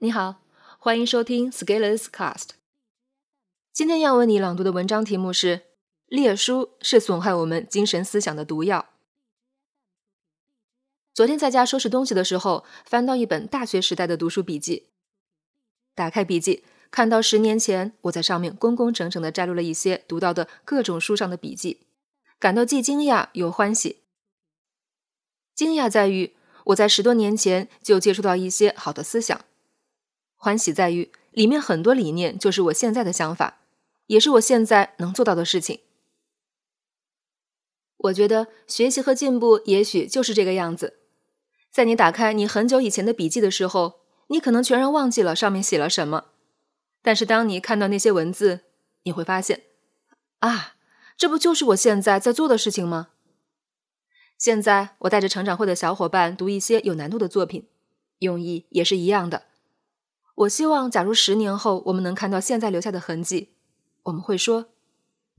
你好，欢迎收听 Scalers Cast。今天要为你朗读的文章题目是《列书是损害我们精神思想的毒药》。昨天在家收拾东西的时候，翻到一本大学时代的读书笔记。打开笔记，看到十年前我在上面工工整整的摘录了一些读到的各种书上的笔记，感到既惊讶又欢喜。惊讶在于我在十多年前就接触到一些好的思想。欢喜在于里面很多理念就是我现在的想法，也是我现在能做到的事情。我觉得学习和进步也许就是这个样子，在你打开你很久以前的笔记的时候，你可能全然忘记了上面写了什么，但是当你看到那些文字，你会发现，啊，这不就是我现在在做的事情吗？现在我带着成长会的小伙伴读一些有难度的作品，用意也是一样的。我希望，假如十年后我们能看到现在留下的痕迹，我们会说，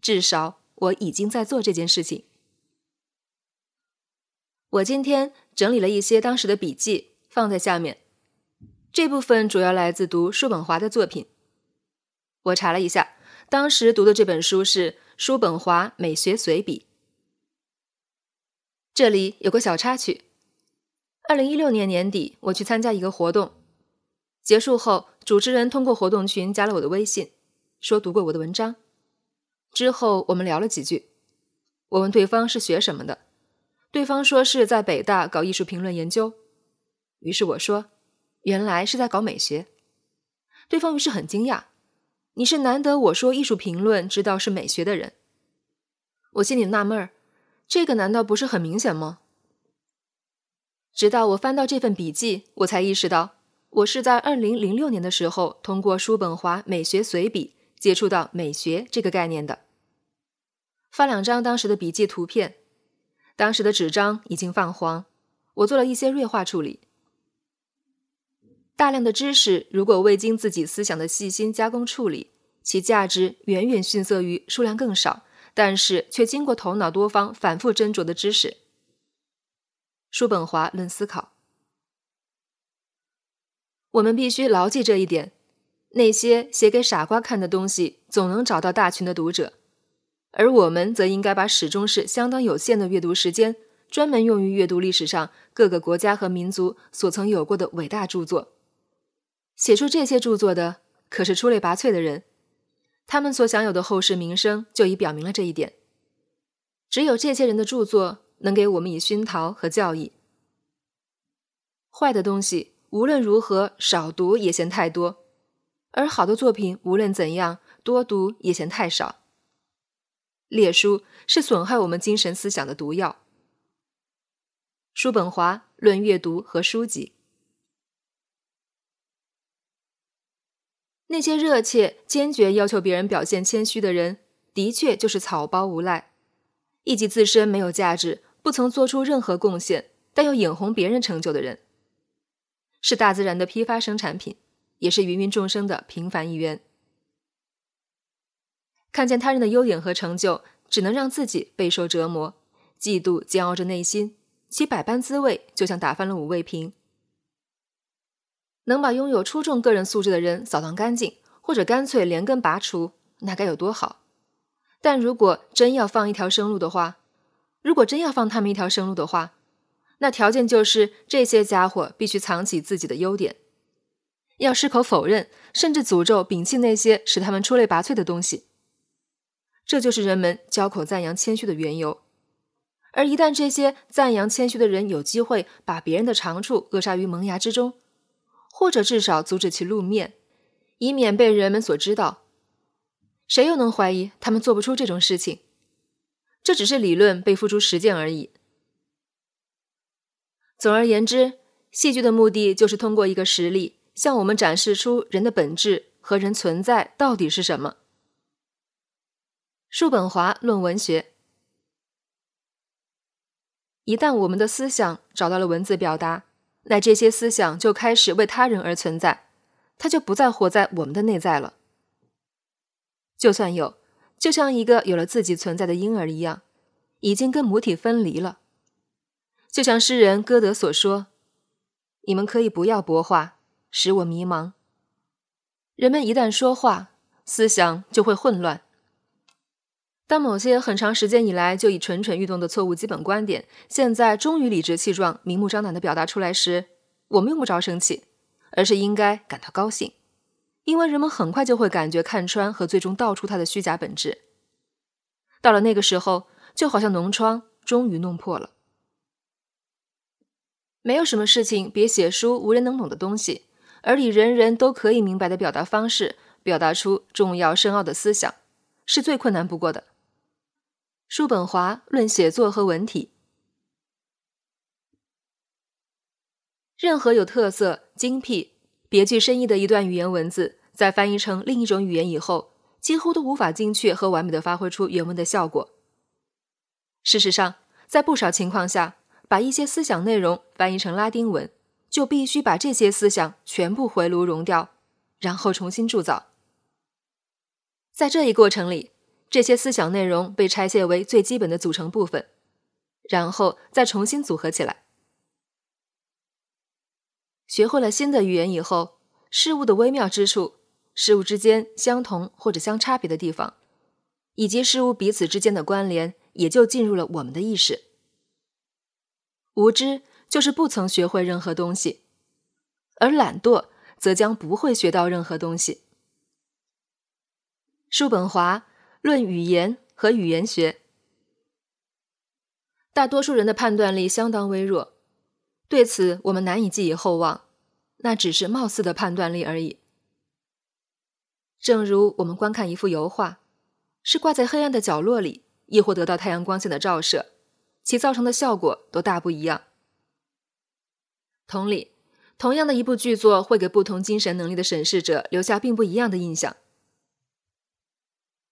至少我已经在做这件事情。我今天整理了一些当时的笔记，放在下面。这部分主要来自读叔本华的作品。我查了一下，当时读的这本书是《叔本华美学随笔》。这里有个小插曲：二零一六年年底，我去参加一个活动。结束后，主持人通过活动群加了我的微信，说读过我的文章。之后我们聊了几句，我问对方是学什么的，对方说是在北大搞艺术评论研究。于是我说，原来是在搞美学。对方于是很惊讶，你是难得我说艺术评论知道是美学的人。我心里纳闷儿，这个难道不是很明显吗？直到我翻到这份笔记，我才意识到。我是在二零零六年的时候，通过叔本华美学随笔接触到美学这个概念的。发两张当时的笔记图片，当时的纸张已经泛黄，我做了一些锐化处理。大量的知识如果未经自己思想的细心加工处理，其价值远远逊色于数量更少，但是却经过头脑多方反复斟酌的知识。叔本华论思考。我们必须牢记这一点：那些写给傻瓜看的东西，总能找到大群的读者；而我们则应该把始终是相当有限的阅读时间，专门用于阅读历史上各个国家和民族所曾有过的伟大著作。写出这些著作的，可是出类拔萃的人，他们所享有的后世名声就已表明了这一点。只有这些人的著作，能给我们以熏陶和教益。坏的东西。无论如何，少读也嫌太多；而好的作品，无论怎样，多读也嫌太少。列书是损害我们精神思想的毒药。叔本华论阅读和书籍，那些热切、坚决要求别人表现谦虚的人，的确就是草包无赖，以及自身没有价值、不曾做出任何贡献，但又眼红别人成就的人。是大自然的批发生产品，也是芸芸众生的平凡一员。看见他人的优点和成就，只能让自己备受折磨，嫉妒煎熬着内心，其百般滋味就像打翻了五味瓶。能把拥有出众个人素质的人扫荡干净，或者干脆连根拔除，那该有多好！但如果真要放一条生路的话，如果真要放他们一条生路的话，那条件就是这些家伙必须藏起自己的优点，要矢口否认，甚至诅咒、摒弃那些使他们出类拔萃的东西。这就是人们交口赞扬谦虚的缘由。而一旦这些赞扬谦虚的人有机会把别人的长处扼杀于萌芽之中，或者至少阻止其露面，以免被人们所知道，谁又能怀疑他们做不出这种事情？这只是理论被付诸实践而已。总而言之，戏剧的目的就是通过一个实例，向我们展示出人的本质和人存在到底是什么。叔本华论文学，一旦我们的思想找到了文字表达，那这些思想就开始为他人而存在，它就不再活在我们的内在了。就算有，就像一个有了自己存在的婴儿一样，已经跟母体分离了。就像诗人歌德所说：“你们可以不要博画，使我迷茫。人们一旦说话，思想就会混乱。当某些很长时间以来就已蠢蠢欲动的错误基本观点，现在终于理直气壮、明目张胆地表达出来时，我们用不着生气，而是应该感到高兴，因为人们很快就会感觉看穿和最终道出它的虚假本质。到了那个时候，就好像脓疮终于弄破了。没有什么事情比写书无人能懂的东西，而以人人都可以明白的表达方式，表达出重要深奥的思想，是最困难不过的。叔本华论写作和文体。任何有特色、精辟、别具深意的一段语言文字，在翻译成另一种语言以后，几乎都无法精确和完美的发挥出原文的效果。事实上，在不少情况下，把一些思想内容翻译成拉丁文，就必须把这些思想全部回炉熔掉，然后重新铸造。在这一过程里，这些思想内容被拆卸为最基本的组成部分，然后再重新组合起来。学会了新的语言以后，事物的微妙之处、事物之间相同或者相差别的地方，以及事物彼此之间的关联，也就进入了我们的意识。无知就是不曾学会任何东西，而懒惰则将不会学到任何东西。叔本华。论语言和语言学，大多数人的判断力相当微弱，对此我们难以寄以厚望。那只是貌似的判断力而已。正如我们观看一幅油画，是挂在黑暗的角落里，亦或得到太阳光线的照射，其造成的效果都大不一样。同理，同样的一部剧作会给不同精神能力的审视者留下并不一样的印象。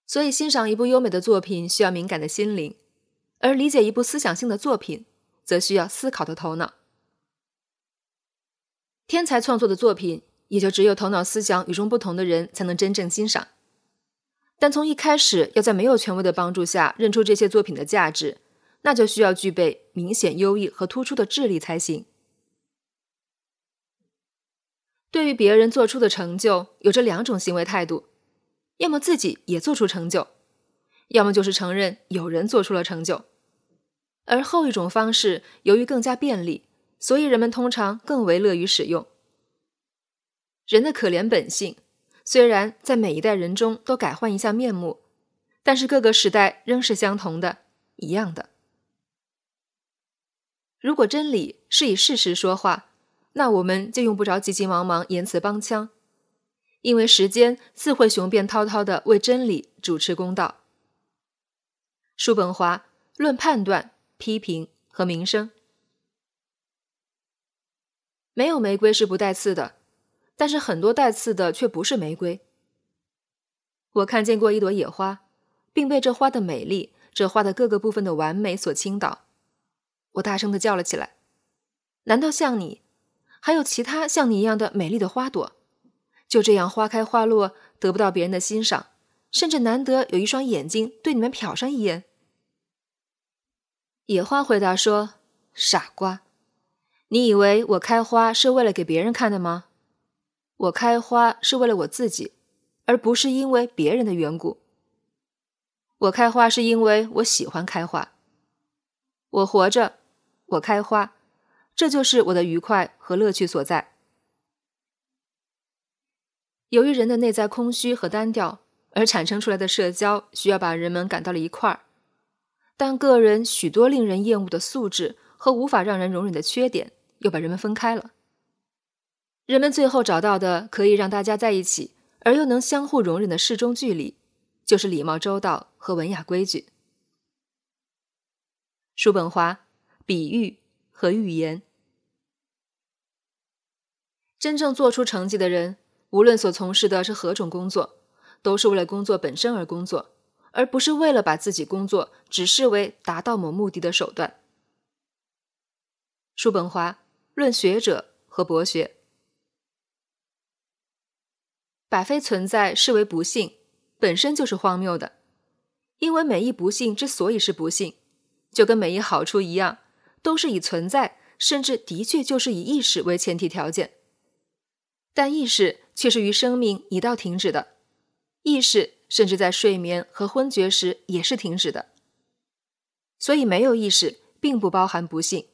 所以，欣赏一部优美的作品需要敏感的心灵，而理解一部思想性的作品则需要思考的头脑。天才创作的作品，也就只有头脑思想与众不同的人才能真正欣赏。但从一开始要在没有权威的帮助下认出这些作品的价值，那就需要具备明显优异和突出的智力才行。对于别人做出的成就，有着两种行为态度。要么自己也做出成就，要么就是承认有人做出了成就。而后一种方式，由于更加便利，所以人们通常更为乐于使用。人的可怜本性，虽然在每一代人中都改换一下面目，但是各个时代仍是相同的，一样的。如果真理是以事实说话，那我们就用不着急急忙忙言辞帮腔。因为时间自会雄辩滔滔的为真理主持公道。叔本华论判断、批评和名声。没有玫瑰是不带刺的，但是很多带刺的却不是玫瑰。我看见过一朵野花，并被这花的美丽、这花的各个部分的完美所倾倒。我大声的叫了起来：“难道像你，还有其他像你一样的美丽的花朵？”就这样花开花落，得不到别人的欣赏，甚至难得有一双眼睛对你们瞟上一眼。野花回答说：“傻瓜，你以为我开花是为了给别人看的吗？我开花是为了我自己，而不是因为别人的缘故。我开花是因为我喜欢开花。我活着，我开花，这就是我的愉快和乐趣所在。”由于人的内在空虚和单调，而产生出来的社交需要把人们赶到了一块儿，但个人许多令人厌恶的素质和无法让人容忍的缺点又把人们分开了。人们最后找到的可以让大家在一起而又能相互容忍的适中距离，就是礼貌周到和文雅规矩。叔本华，比喻和预言，真正做出成绩的人。无论所从事的是何种工作，都是为了工作本身而工作，而不是为了把自己工作只视为达到某目的的手段。叔本华论学者和博学，把非存在视为不幸，本身就是荒谬的，因为每一不幸之所以是不幸，就跟每一好处一样，都是以存在，甚至的确就是以意识为前提条件。但意识却是与生命一道停止的，意识甚至在睡眠和昏厥时也是停止的。所以，没有意识并不包含不幸，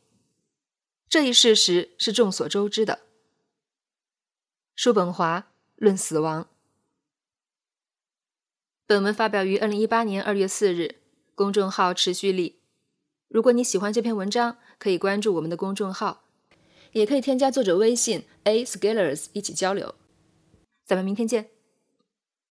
这一事实是众所周知的。叔本华《论死亡》。本文发表于二零一八年二月四日，公众号持续力。如果你喜欢这篇文章，可以关注我们的公众号，也可以添加作者微信 a scalers 一起交流。咱们明天见。